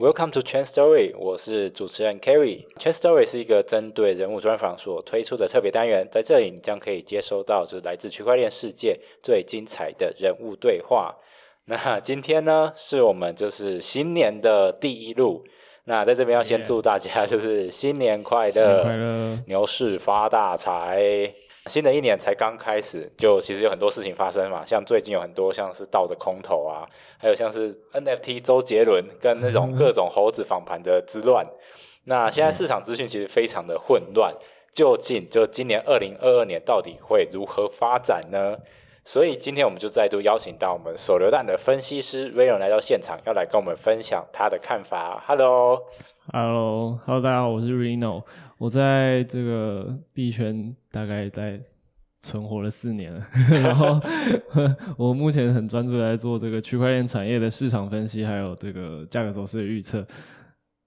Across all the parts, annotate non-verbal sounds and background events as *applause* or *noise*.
Welcome to Chain Story，我是主持人 Kerry。Chain Story 是一个针对人物专访所推出的特别单元，在这里你将可以接收到就是来自区块链世界最精彩的人物对话。那今天呢，是我们就是新年的第一路。那在这边要先祝大家就是新年快乐，快乐，牛市发大财。新的一年才刚开始，就其实有很多事情发生嘛，像最近有很多像是倒的空头啊，还有像是 NFT 周杰伦跟那种各种猴子访盘的之乱。那现在市场资讯其实非常的混乱，究竟就今年二零二二年到底会如何发展呢？所以今天我们就再度邀请到我们手榴弹的分析师 Rayon 来到现场，要来跟我们分享他的看法。Hello，Hello，Hello，大家好，我是 Reno。我在这个币圈大概在存活了四年了，*laughs* 然后 *laughs* 我目前很专注在做这个区块链产业的市场分析，还有这个价格走势的预测。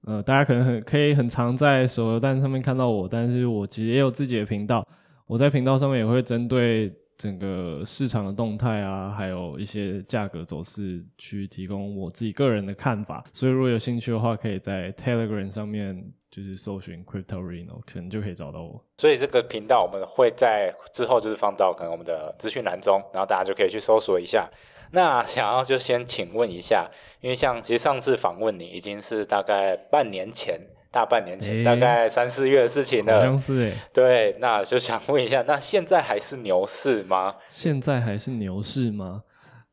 呃，大家可能很可以很常在手游弹上面看到我，但是我其实也有自己的频道，我在频道上面也会针对。整个市场的动态啊，还有一些价格走势，去提供我自己个人的看法。所以如果有兴趣的话，可以在 Telegram 上面就是搜寻 Crypto Reno，可能就可以找到我。所以这个频道我们会在之后就是放到可能我们的资讯栏中，然后大家就可以去搜索一下。那想要就先请问一下，因为像其实上次访问你已经是大概半年前。大半年前，大概三四月的事情了。好像是哎。对，那就想问一下，那现在还是牛市吗？现在还是牛市吗？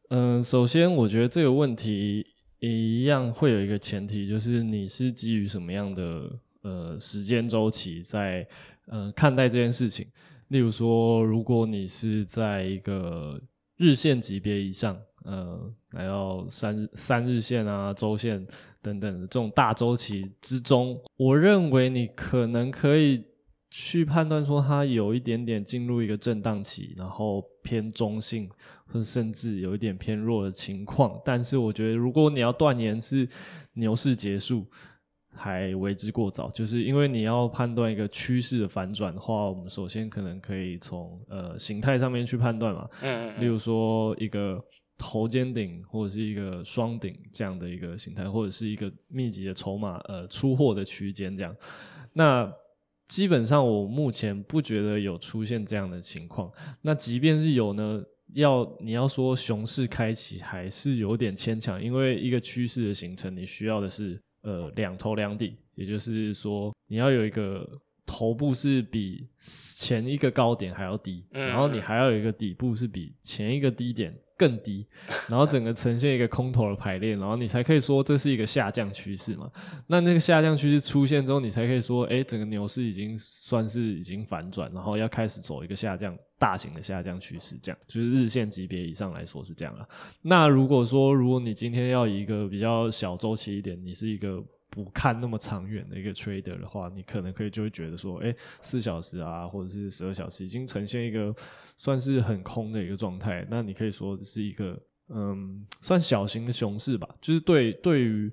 嗯，首先我觉得这个问题一样会有一个前提，就是你是基于什么样的呃时间周期在呃看待这件事情。例如说，如果你是在一个日线级别以上。呃，来到三三日线啊、周线等等的这种大周期之中，我认为你可能可以去判断说它有一点点进入一个震荡期，然后偏中性，或者甚至有一点偏弱的情况。但是我觉得，如果你要断言是牛市结束，还为之过早。就是因为你要判断一个趋势的反转的话，我们首先可能可以从呃形态上面去判断嘛。嗯嗯。例如说一个。头肩顶或者是一个双顶这样的一个形态，或者是一个密集的筹码呃出货的区间这样，那基本上我目前不觉得有出现这样的情况。那即便是有呢，要你要说熊市开启还是有点牵强，因为一个趋势的形成，你需要的是呃两头两底，也就是说你要有一个头部是比前一个高点还要低，然后你还要有一个底部是比前一个低点。更低，然后整个呈现一个空头的排列，然后你才可以说这是一个下降趋势嘛？那那个下降趋势出现之后，你才可以说，哎，整个牛市已经算是已经反转，然后要开始走一个下降大型的下降趋势，这样就是日线级别以上来说是这样了。那如果说，如果你今天要以一个比较小周期一点，你是一个。不看那么长远的一个 trader 的话，你可能可以就会觉得说，哎，四小时啊，或者是十二小时，已经呈现一个算是很空的一个状态。那你可以说是一个，嗯，算小型的熊市吧。就是对对于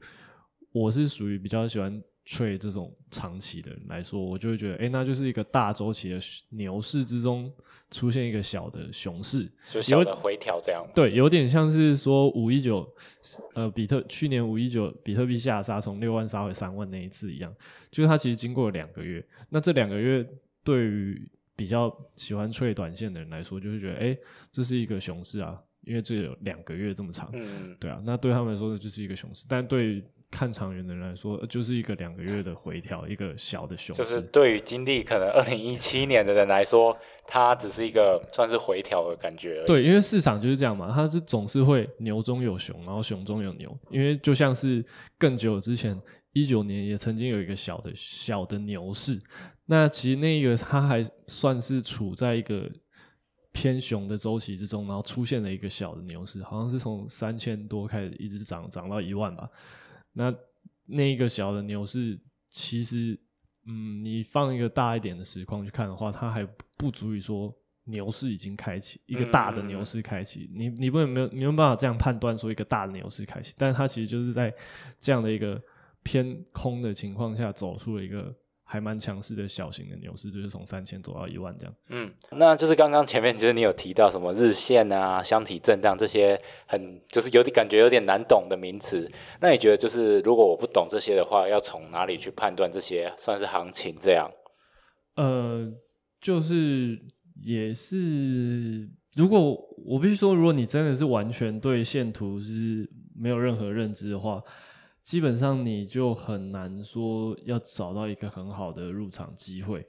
我是属于比较喜欢。Trade 这种长期的人来说，我就会觉得，哎，那就是一个大周期的牛市之中出现一个小的熊市，就小的回调这样。对，有点像是说五一九，呃，比特去年五一九比特币下杀从六万杀回三万那一次一样，就是它其实经过了两个月。那这两个月对于比较喜欢 trade 短线的人来说，就会觉得，哎，这是一个熊市啊，因为这有两个月这么长。嗯，对啊，那对他们来说呢，就是一个熊市，但对。看长远的人来说，就是一个两个月的回调，一个小的熊市。就是对于经历可能二零一七年的人来说，它只是一个算是回调的感觉。对，因为市场就是这样嘛，它是总是会牛中有熊，然后熊中有牛。因为就像是更久之前一九年也曾经有一个小的小的牛市，那其实那个它还算是处在一个偏熊的周期之中，然后出现了一个小的牛市，好像是从三千多开始一直涨涨到一万吧。那那一个小的牛市，其实，嗯，你放一个大一点的实况去看的话，它还不足以说牛市已经开启，一个大的牛市开启。你你不能没有没有办法这样判断说一个大的牛市开启，但是它其实就是在这样的一个偏空的情况下走出了一个还蛮强势的小型的牛市，就是从三千走到一万这样。嗯，那就是刚刚前面就是你有提到什么日线啊、箱体震荡这些很就是有点感觉有点难懂的名词。那你觉得就是如果我不懂这些的话，要从哪里去判断这些算是行情这样？呃，就是也是，如果我必须说，如果你真的是完全对线图是没有任何认知的话。基本上你就很难说要找到一个很好的入场机会，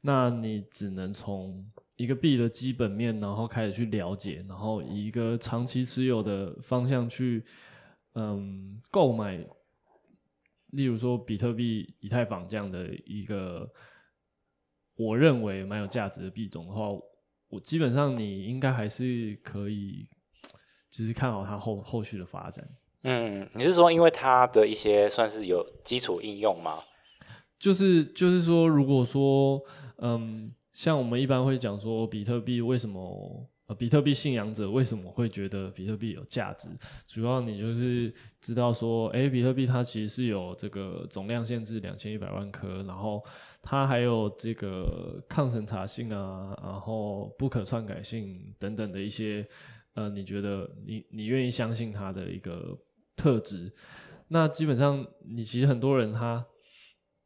那你只能从一个币的基本面，然后开始去了解，然后以一个长期持有的方向去，嗯，购买，例如说比特币、以太坊这样的一个我认为蛮有价值的币种的话，我基本上你应该还是可以，就是看好它后后续的发展。嗯，你是说因为它的一些算是有基础应用吗？就是就是说，如果说，嗯，像我们一般会讲说，比特币为什么呃，比特币信仰者为什么会觉得比特币有价值？主要你就是知道说，哎，比特币它其实是有这个总量限制两千一百万颗，然后它还有这个抗审查性啊，然后不可篡改性等等的一些，呃，你觉得你你愿意相信它的一个。特质，那基本上你其实很多人他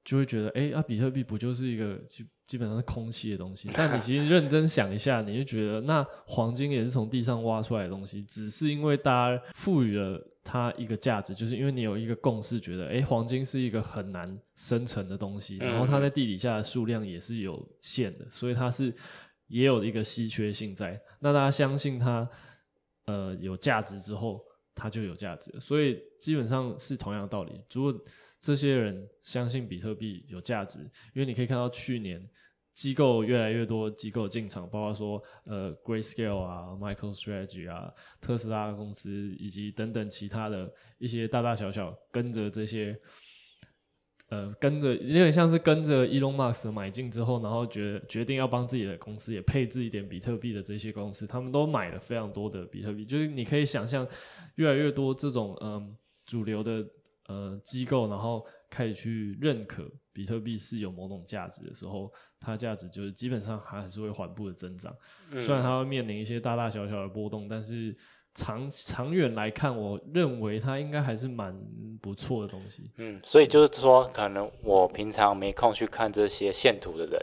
就会觉得，哎啊，比特币不就是一个基基本上是空气的东西？*laughs* 但你其实认真想一下，你就觉得，那黄金也是从地上挖出来的东西，只是因为大家赋予了它一个价值，就是因为你有一个共识，觉得，哎，黄金是一个很难生成的东西，然后它在地底下的数量也是有限的，所以它是也有一个稀缺性在。那大家相信它，呃，有价值之后。它就有价值，所以基本上是同样的道理。如果这些人相信比特币有价值，因为你可以看到去年机构越来越多机构进场，包括说呃 Grayscale 啊、MicroStrategy 啊、特斯拉公司以及等等其他的一些大大小小跟着这些。呃，跟着有点像是跟着 Elon Musk 买进之后，然后决决定要帮自己的公司也配置一点比特币的这些公司，他们都买了非常多的比特币。就是你可以想象，越来越多这种嗯主流的呃机构，然后开始去认可比特币是有某种价值的时候，它价值就是基本上还是会缓步的增长。虽然它会面临一些大大小小的波动，但是。长长远来看，我认为它应该还是蛮不错的东西。嗯，所以就是说，可能我平常没空去看这些线图的人，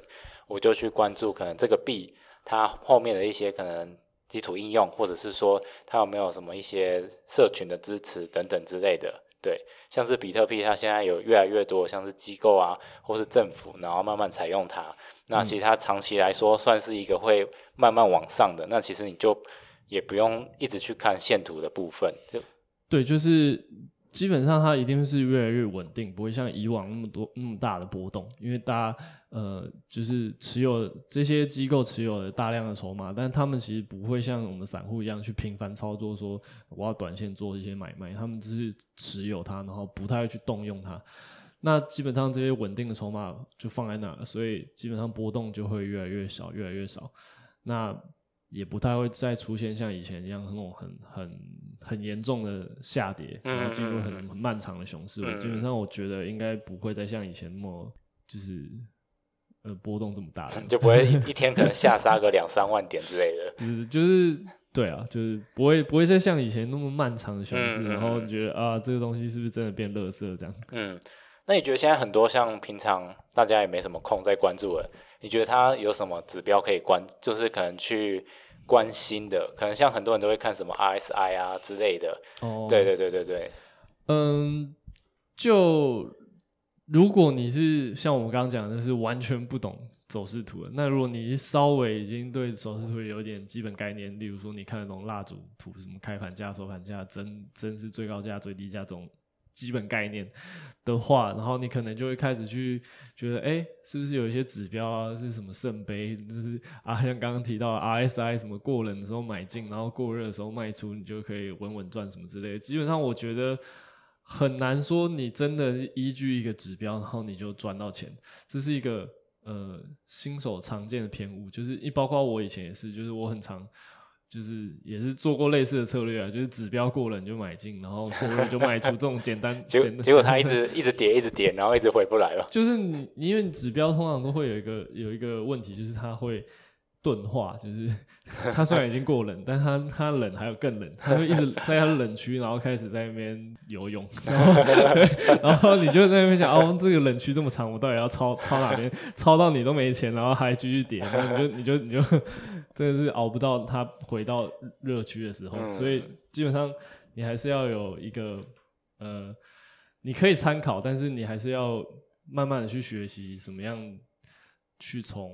我就去关注可能这个币它后面的一些可能基础应用，或者是说它有没有什么一些社群的支持等等之类的。对，像是比特币，它现在有越来越多像是机构啊，或是政府，然后慢慢采用它。那其实它长期来说算是一个会慢慢往上的。那其实你就。也不用一直去看线图的部分，对，就是基本上它一定是越来越稳定，不会像以往那么多那么大的波动，因为大家呃就是持有这些机构持有的大量的筹码，但他们其实不会像我们散户一样去频繁操作，说我要短线做一些买卖，他们只是持有它，然后不太会去动用它。那基本上这些稳定的筹码就放在那了，所以基本上波动就会越来越少，越来越少。那也不太会再出现像以前一样那种很很很严重的下跌，然后进入很漫长的熊市。基本上我觉得应该不会再像以前那么就是呃波动这么大，*laughs* 就不会一 *laughs* 一天可能下杀个两三万点之类的。*laughs* 就是就是对啊，就是不会不会再像以前那么漫长的熊市，然后觉得啊这个东西是不是真的变垃圾这样？嗯，那你觉得现在很多像平常大家也没什么空在关注的？你觉得它有什么指标可以关？就是可能去关心的，可能像很多人都会看什么 RSI 啊之类的。哦，对对对对对。嗯，就如果你是像我们刚刚讲的，是完全不懂走势图的，那如果你稍微已经对走势图有点基本概念，例如说你看得懂蜡烛图，什么开盘价、收盘价、真真是最高价、最低价这种。基本概念的话，然后你可能就会开始去觉得，哎，是不是有一些指标啊，是什么圣杯，就是啊，像刚刚提到 RSI 什么过冷的时候买进，然后过热的时候卖出，你就可以稳稳赚什么之类的。基本上我觉得很难说你真的依据一个指标，然后你就赚到钱，这是一个呃新手常见的偏误，就是一包括我以前也是，就是我很常就是也是做过类似的策略啊，就是指标过了你就买进，然后过了就卖出，这种简单。*laughs* 结简结果它一直 *laughs* 一直跌，一直跌，然后一直回不来了。就是你，因为指标通常都会有一个有一个问题，就是它会钝化，就是 *laughs* 它虽然已经过冷，但它它冷还有更冷，它会一直在它的冷区，然后开始在那边游泳，然后对，然后你就在那边想，哦，这个冷区这么长，我到底要抄抄哪边？抄到你都没钱，然后还继续跌，然后你就你就你就真的是熬不到它回到热区的时候，嗯。所以基本上你还是要有一个呃，你可以参考，但是你还是要慢慢的去学习怎么样去从，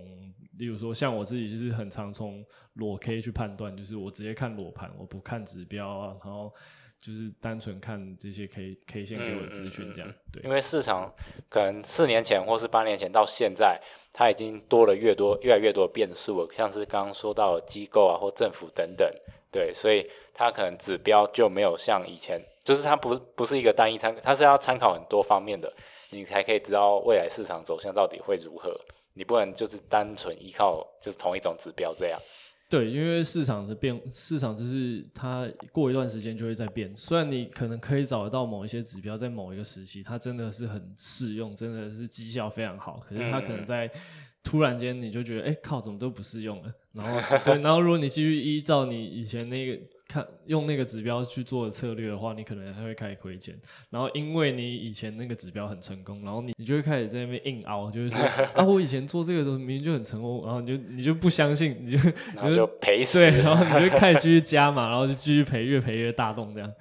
例如说像我自己就是很常从裸 K 去判断，就是我直接看裸盘，我不看指标啊，然后就是单纯看这些 K K 线给我的资讯这样，对因，为市场可能四年前或是八年前到现在，它已经多了越多越来越多的变数了，像是刚刚说到机构啊或政府等等，对，所以它可能指标就没有像以前，就是它不不是一个单一参，它是要参考很多方面的，你才可以知道未来市场走向到底会如何。你不能就是单纯依靠就是同一种指标这样。对，因为市场的变，市场就是它过一段时间就会在变。虽然你可能可以找得到某一些指标，在某一个时期它真的是很适用，真的是绩效非常好，可是它可能嗯在突然间你就觉得，哎、靠，怎么都不适用了。然后对，然后如果你继续依照你以前那个看用那个指标去做的策略的话，你可能还会开始亏钱。然后因为你以前那个指标很成功，然后你你就会开始在那边硬凹，就是说 *laughs* 啊，我以前做这个的明明就很成功，然后你就 *laughs* 你就不相信，你就然后就赔死。*laughs* 对，然后你就开始继续加嘛，然后就继续赔，越赔越大洞这样。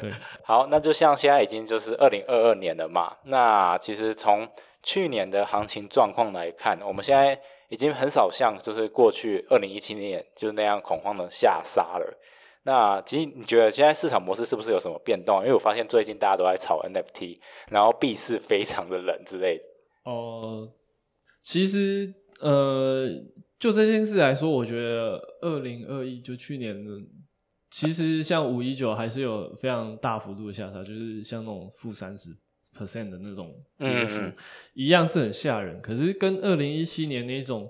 对，好，那就像现在已经就是二零二二年了嘛，那其实从去年的行情状况来看，我们现在已经很少像就是过去二零一七年就是那样恐慌的下杀了。那其实你觉得现在市场模式是不是有什么变动？因为我发现最近大家都在炒 NFT，然后币市非常的冷之类的。哦、其实呃，就这件事来说，我觉得二零二一就去年的，其实像五一九还是有非常大幅度的下杀，就是像那种负三十 percent 的那种跌幅，嗯嗯一样是很吓人。可是跟二零一七年那种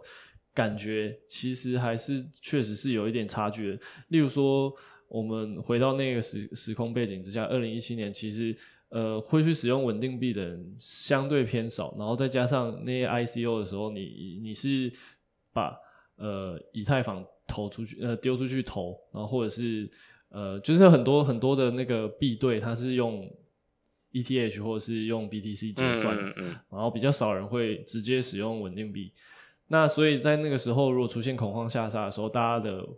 感觉，其实还是确实是有一点差距的。例如说，我们回到那个时时空背景之下，二零一七年其实呃会去使用稳定币的人相对偏少，然后再加上那些 ICO 的时候，你你是把呃以太坊投出去呃丢出去投，然后或者是呃就是很多很多的那个币对它是用 ETH 或者是用 BTC 结算的，嗯嗯然后比较少人会直接使用稳定币。那所以在那个时候，如果出现恐慌下杀的时候，大家的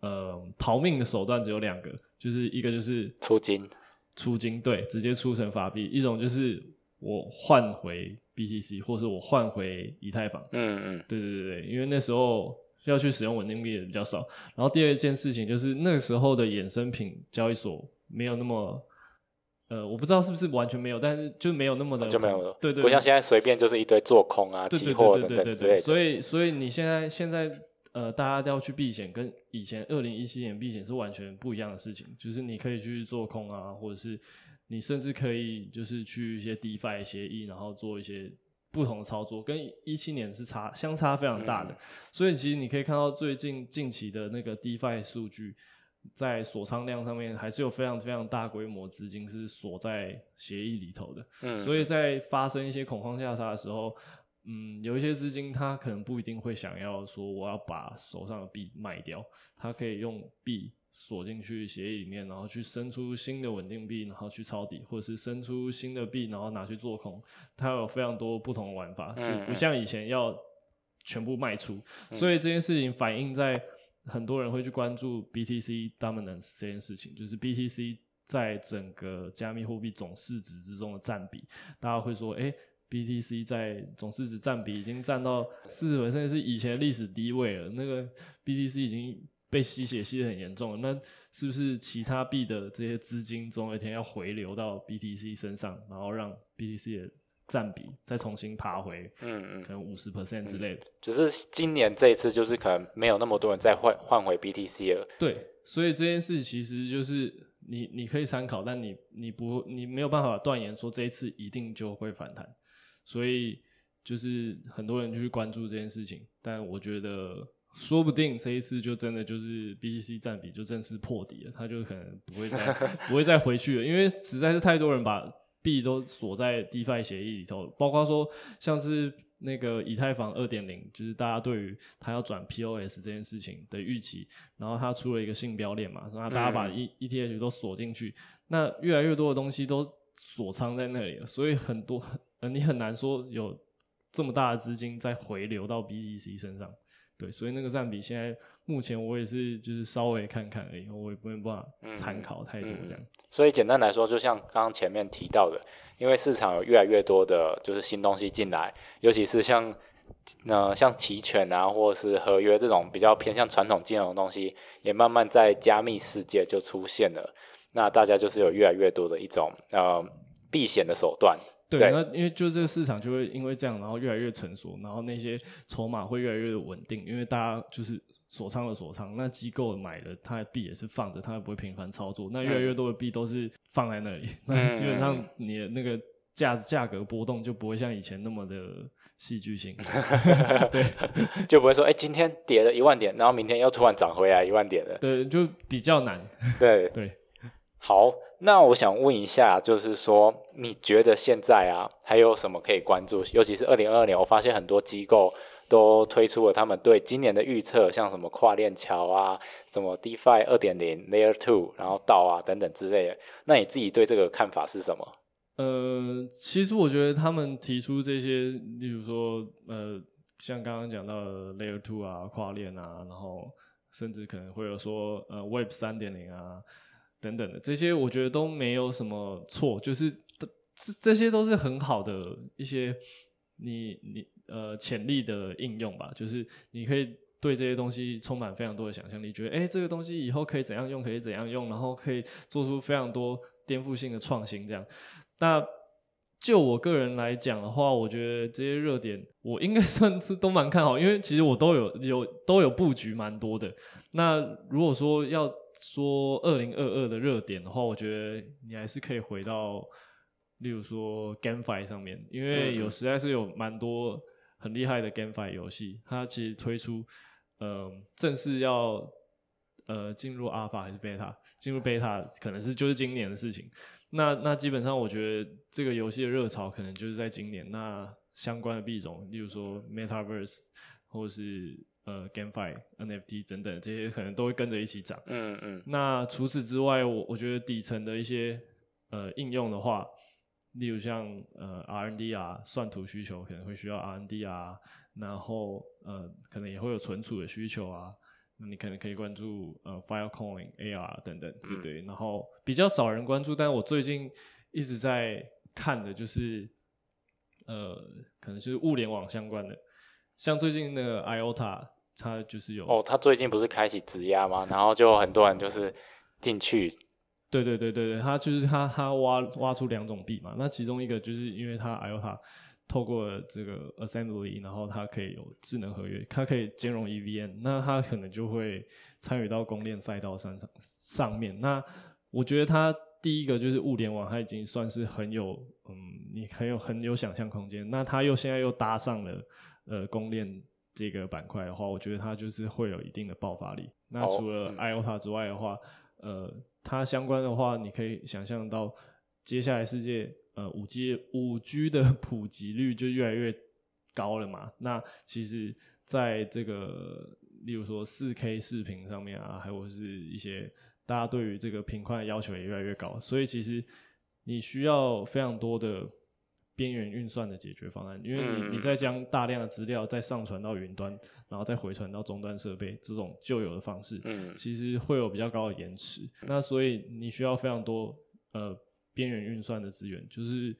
呃逃命的手段只有两个，就是一个就是出金，出金，对，直接出成法币；一种就是我换回 BTC，或是我换回以太坊。嗯嗯对对对对，因为那时候要去使用稳定币的比较少。然后第二件事情就是那个时候的衍生品交易所没有那么。呃，我不知道是不是完全没有，但是就没有那么的就没有了，对对，不像现在随便就是一堆做空啊、对对期货对对对对对，等等之类的。所以所以你现在现在呃，大家都要去避险，跟以前二零一七年避险是完全不一样的事情。就是你可以去做空啊，或者是你甚至可以就是去一些 DeFi 协议，然后做一些不同的操作，跟一七年是差相差非常大的。嗯所以其实你可以看到最近近期的那个 DeFi 数据。在锁仓量上面，还是有非常非常大规模资金是锁在协议里头的。嗯，所以在发生一些恐慌下杀的时候，嗯，有一些资金它可能不一定会想要说我要把手上的币卖掉，它可以用币锁进去协议里面，然后去生出新的稳定币，然后去抄底，或者是生出新的币，然后拿去做空，它有非常多不同的玩法，就嗯不像以前要全部卖出。所以这件事情反映在很多人会去关注 BTC dominance 这件事情，就是 BTC 在整个加密货币总市值之中的占比，大家会说，哎、b t c 在总市值占比已经占到四十，甚至是以前历史低位了。那个 BTC 已经被吸血吸得很严重了，那是不是其他币的这些资金总有一天要回流到 BTC 身上，然后让 BTC 的占比再重新爬回嗯嗯可能五十 percent 之类的？只是今年这一次就是可能没有那么多人再换换回 BTC 了。对，所以这件事其实就是你你可以参考，但你你不你没有办法断言说这一次一定就会反弹，所以就是很多人去关注这件事情，但我觉得说不定这一次就真的就是 BTC 占比就正式破底了，它就可能不会再 *laughs* 不会再回去了，因为实在是太多人把币都锁在 DeFi 协议里头，包括说像是那个以太坊二点零，就是大家对于它要转 POS 这件事情的预期，然后它出了一个信标链嘛，然后大家把 E ETH 都锁进去，那越来越多的东西都锁仓在那里了，所以很多呃你很难说有这么大的资金再回流到 BTC 身上。对，所以那个占比现在目前我也是就是稍微看看而已，我也没办法参考太多这样。所以简单来说，就像刚刚前面提到的，因为市场有越来越多的就是新东西进来，尤其是像呃像期权啊，或者是合约这种比较偏向传统金融的东西，也慢慢在加密世界就出现了。那大家就是有越来越多的一种呃避险的手段。对，那因为就这个市场就会因为这样，然后越来越成熟，然后那些筹码会越来越稳定，因为大家就是锁仓的锁仓，那机构买了，它的币也是放着，它不会频繁操作，那越来越多的币都是放在那里，那基本上你的那个价价格波动就不会像以前那么的戏剧性，*laughs* 对，*laughs* 就不会说哎今天跌了一万点，然后明天又突然涨回来一万点了，对，就比较难，*laughs* 对对。好，那我想问一下，就是说，你觉得现在啊，还有什么可以关注？尤其是二零二二年，我发现很多机构都推出了他们对今年的预测，像什么跨链桥啊，什么 DeFi 二点零、Layer Two，然后道啊等等之类的。那你自己对这个看法是什么？呃，其实我觉得他们提出这些，例如说，呃，像刚刚讲到的 Layer Two 啊，跨链啊，然后甚至可能会有说，呃，Web 三点零啊。等等的这些，我觉得都没有什么错，就是这这些都是很好的一些你你呃潜力的应用吧。就是你可以对这些东西充满非常多的想象力，觉得哎，这个东西以后可以怎样用，可以怎样用，然后可以做出非常多颠覆性的创新。这样，那就我个人来讲的话，我觉得这些热点我应该 *laughs* 算是都蛮看好，因为其实我都有有都有布局蛮多的。那如果说要说二零二二的热点的话，我觉得你还是可以回到，例如说 GameFi 上面，因为有实在是有蛮多很厉害的 GameFi 游戏，它其实推出，呃，正式要呃进入 Alpha 还是 Beta，进入 Beta 可能是就是今年的事情。那那基本上我觉得这个游戏的热潮可能就是在今年。那相关的币种，例如说 Metaverse 或者是。呃，GameFi、NFT 等等这些可能都会跟着一起涨。嗯嗯。那除此之外，我我觉得底层的一些呃应用的话，例如像呃 R&D 啊，算图需求可能会需要 R&D 啊，然后呃可能也会有存储的需求啊，那你可能可以关注呃 Filecoin、AR 等等，对不对？然后比较少人关注，但是我最近一直在看的就是呃可能就是物联网相关的。像最近那个 IOTA，它就是有哦，它最近不是开启质押吗？然后就很多人就是进去，对对对对对，它就是它它挖挖出两种币嘛，那其中一个就是因为它 IOTA 透过这个 Assembly，然后它可以有智能合约，它可以兼容 EVM，那它可能就会参与到供链赛道上上面。那我觉得它第一个就是物联网，它已经算是很有嗯，你很有很有想象空间。那它又现在又搭上了。呃，公链这个板块的话，我觉得它就是会有一定的爆发力。那除了 IOTA 之外的话，呃，它相关的话，你可以想象到接下来世界呃五 G 五 G 的 *laughs* 普及率就越来越高了嘛。那其实在这个例如说四 K 视频上面啊，还有是一些大家对于这个频宽的要求也越来越高，所以其实你需要非常多的。边缘运算的解决方案，因为你你在将大量的资料再上传到云端，然后再回传到终端设备，这种旧有的方式，嗯，其实会有比较高的延迟。那所以你需要非常多呃边缘运算的资源，就是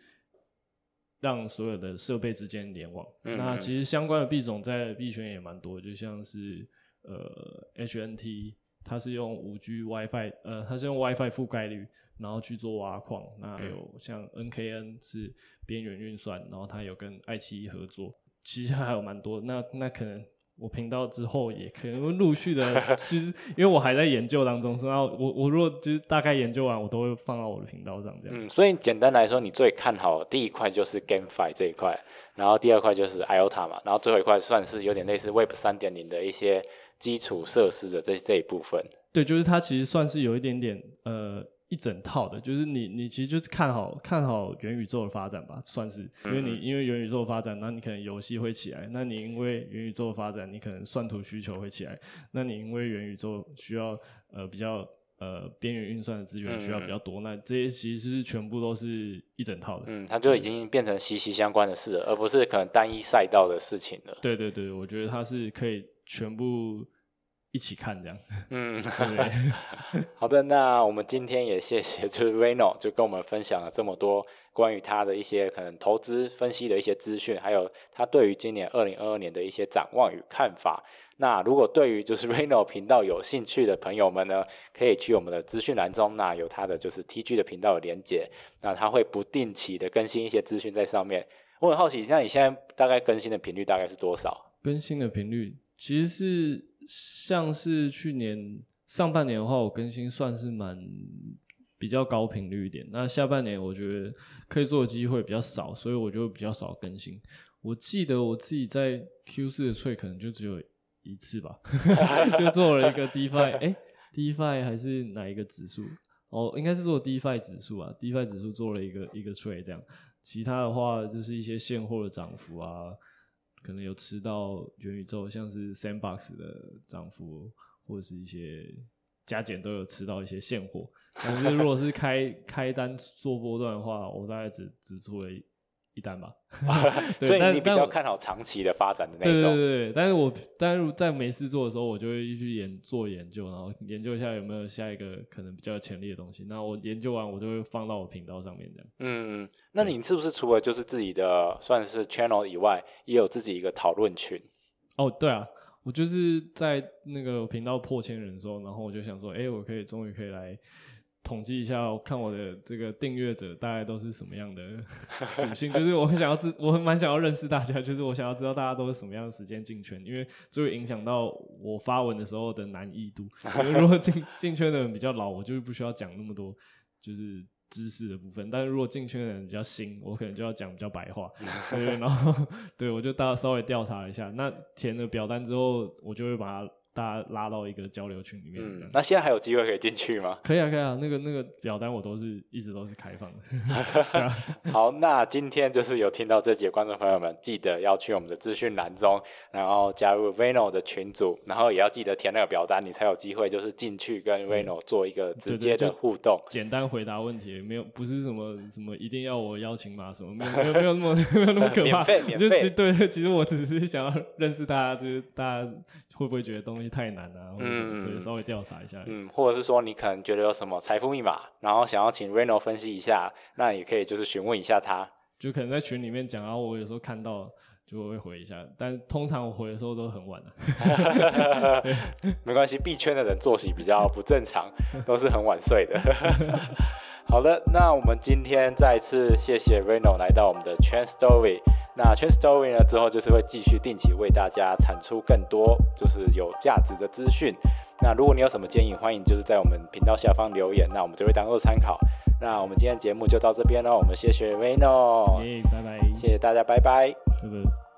让所有的设备之间联网。那其实相关的币种在币圈也蛮多，就像是呃 HNT，它是用五 G WiFi，呃，它是用 WiFi 覆盖率。然后去做挖矿，那有像 NKN 是边缘运算，然后它有跟爱奇艺合作，其实还有蛮多。那那可能我频道之后也可能会陆续的，*laughs* 就是因为我还在研究当中，所以我我如果就是大概研究完，我都会放到我的频道上这样。嗯，所以简单来说，你最看好第一块就是 GameFi 这一块，然后第二块就是 IOTA 嘛，然后最后一块算是有点类似 Web 三点零的一些基础设施的这这一部分。对，就是它其实算是有一点点呃一整套的，就是你你其实就是看好看好元宇宙的发展吧，算是，因为你因为元宇宙发展，那你可能游戏会起来，那你因为元宇宙的发展，你可能算图需求会起来，那你因为元宇宙需要呃比较呃边缘运算的资源需要比较多，那这些其实是全部都是一整套的。嗯，它就已经变成息息相关的事了，而不是可能单一赛道的事情了。对对对，我觉得它是可以全部。一起看这样，嗯，*laughs* 好的，那我们今天也谢谢，*laughs* 就是 Reno 就跟我们分享了这么多关于他的一些可能投资分析的一些资讯，还有他对于今年二零二二年的一些展望与看法。那如果对于就是 *laughs* Reno 频道有兴趣的朋友们呢，可以去我们的资讯栏中，那有他的就是 TG 的频道的连接，那他会不定期的更新一些资讯在上面。我很好奇，那你现在大概更新的频率大概是多少？更新的频率其实是。像是去年上半年的话，我更新算是蛮比较高频率一点。那下半年我觉得可以做的机会比较少，所以我就比较少更新。我记得我自己在 Q 四的税可能就只有一次吧，*laughs* 就做了一个 DeFi，哎，DeFi 还是哪一个指数？哦，应该是做 DeFi 指数啊，DeFi 指数做了一个一个 trade 这样。其他的话就是一些现货的涨幅啊。可能有吃到元宇宙，像是 Sandbox 的涨幅，或者是一些加减都有吃到一些现货。但是如果是开 *laughs* 开单做波段的话，我大概只只出了。一单吧，*laughs* 所以你比较看好长期的发展的那种。对对对，但是我但是在没事做的时候，我就会去研做研究，然后研究一下有没有下一个可能比较有潜力的东西。那我研究完，我就会放到我频道上面这样。嗯，那你是不是除了就是自己的算是 channel 以外，也有自己一个讨论群？哦，对啊，我就是在那个频道破千人的时候，然后我就想说，哎，我可以终于可以来。统计一下，看我的这个订阅者大概都是什么样的 *laughs* 属性，就是我很想要知，我很蛮想要认识大家，就是我想要知道大家都是什么样的时间进圈，因为这会影响到我发文的时候的难易度。如果进 *laughs* 进圈的人比较老，我就不需要讲那么多就是知识的部分；但是如果进圈的人比较新，我可能就要讲比较白话。对，然后 *laughs* 对我就大稍微调查一下，那填了表单之后，我就会把它。大家拉到一个交流群里面。嗯，那现在还有机会可以进去吗？可以啊，可以啊。那个那个表单我都是一直都是开放的。*laughs* 好，那今天就是有听到这节观众朋友们，记得要去我们的资讯栏中，然后加入 Veno 的群组，然后也要记得填那个表单，你才有机会就是进去跟 Veno 做一个直接的互动。简单回答问题，没有不是什么什么一定要我邀请码什么，没有没有没有那么 *laughs* 没有那么可怕。免费免费。对对，其实我只是想要认识大家，就是大家会不会觉得东西太难啊？嗯，对，稍微调查一下。嗯，或者是说你可能觉得有什么财富密码，然后想要请 Reno 分析一下，那也可以就是询问一下他。就可能在群里面讲，然后我有时候看到就会回一下，但通常我回的时候都很晚了。*laughs* 没关系，币圈的人作息比较不正常，*laughs* 都是很晚睡的。*laughs* 好的，那我们今天再次谢谢 Reno 来到我们的 Chain Story。那 Chain Story 呢之后就是会继续定期为大家产出更多就是有价值的资讯。那如果你有什么建议，欢迎就是在我们频道下方留言，那我们就会当做参考。那我们今天节目就到这边喽，我们谢谢 Reno，拜拜，谢谢大家，拜拜，拜拜。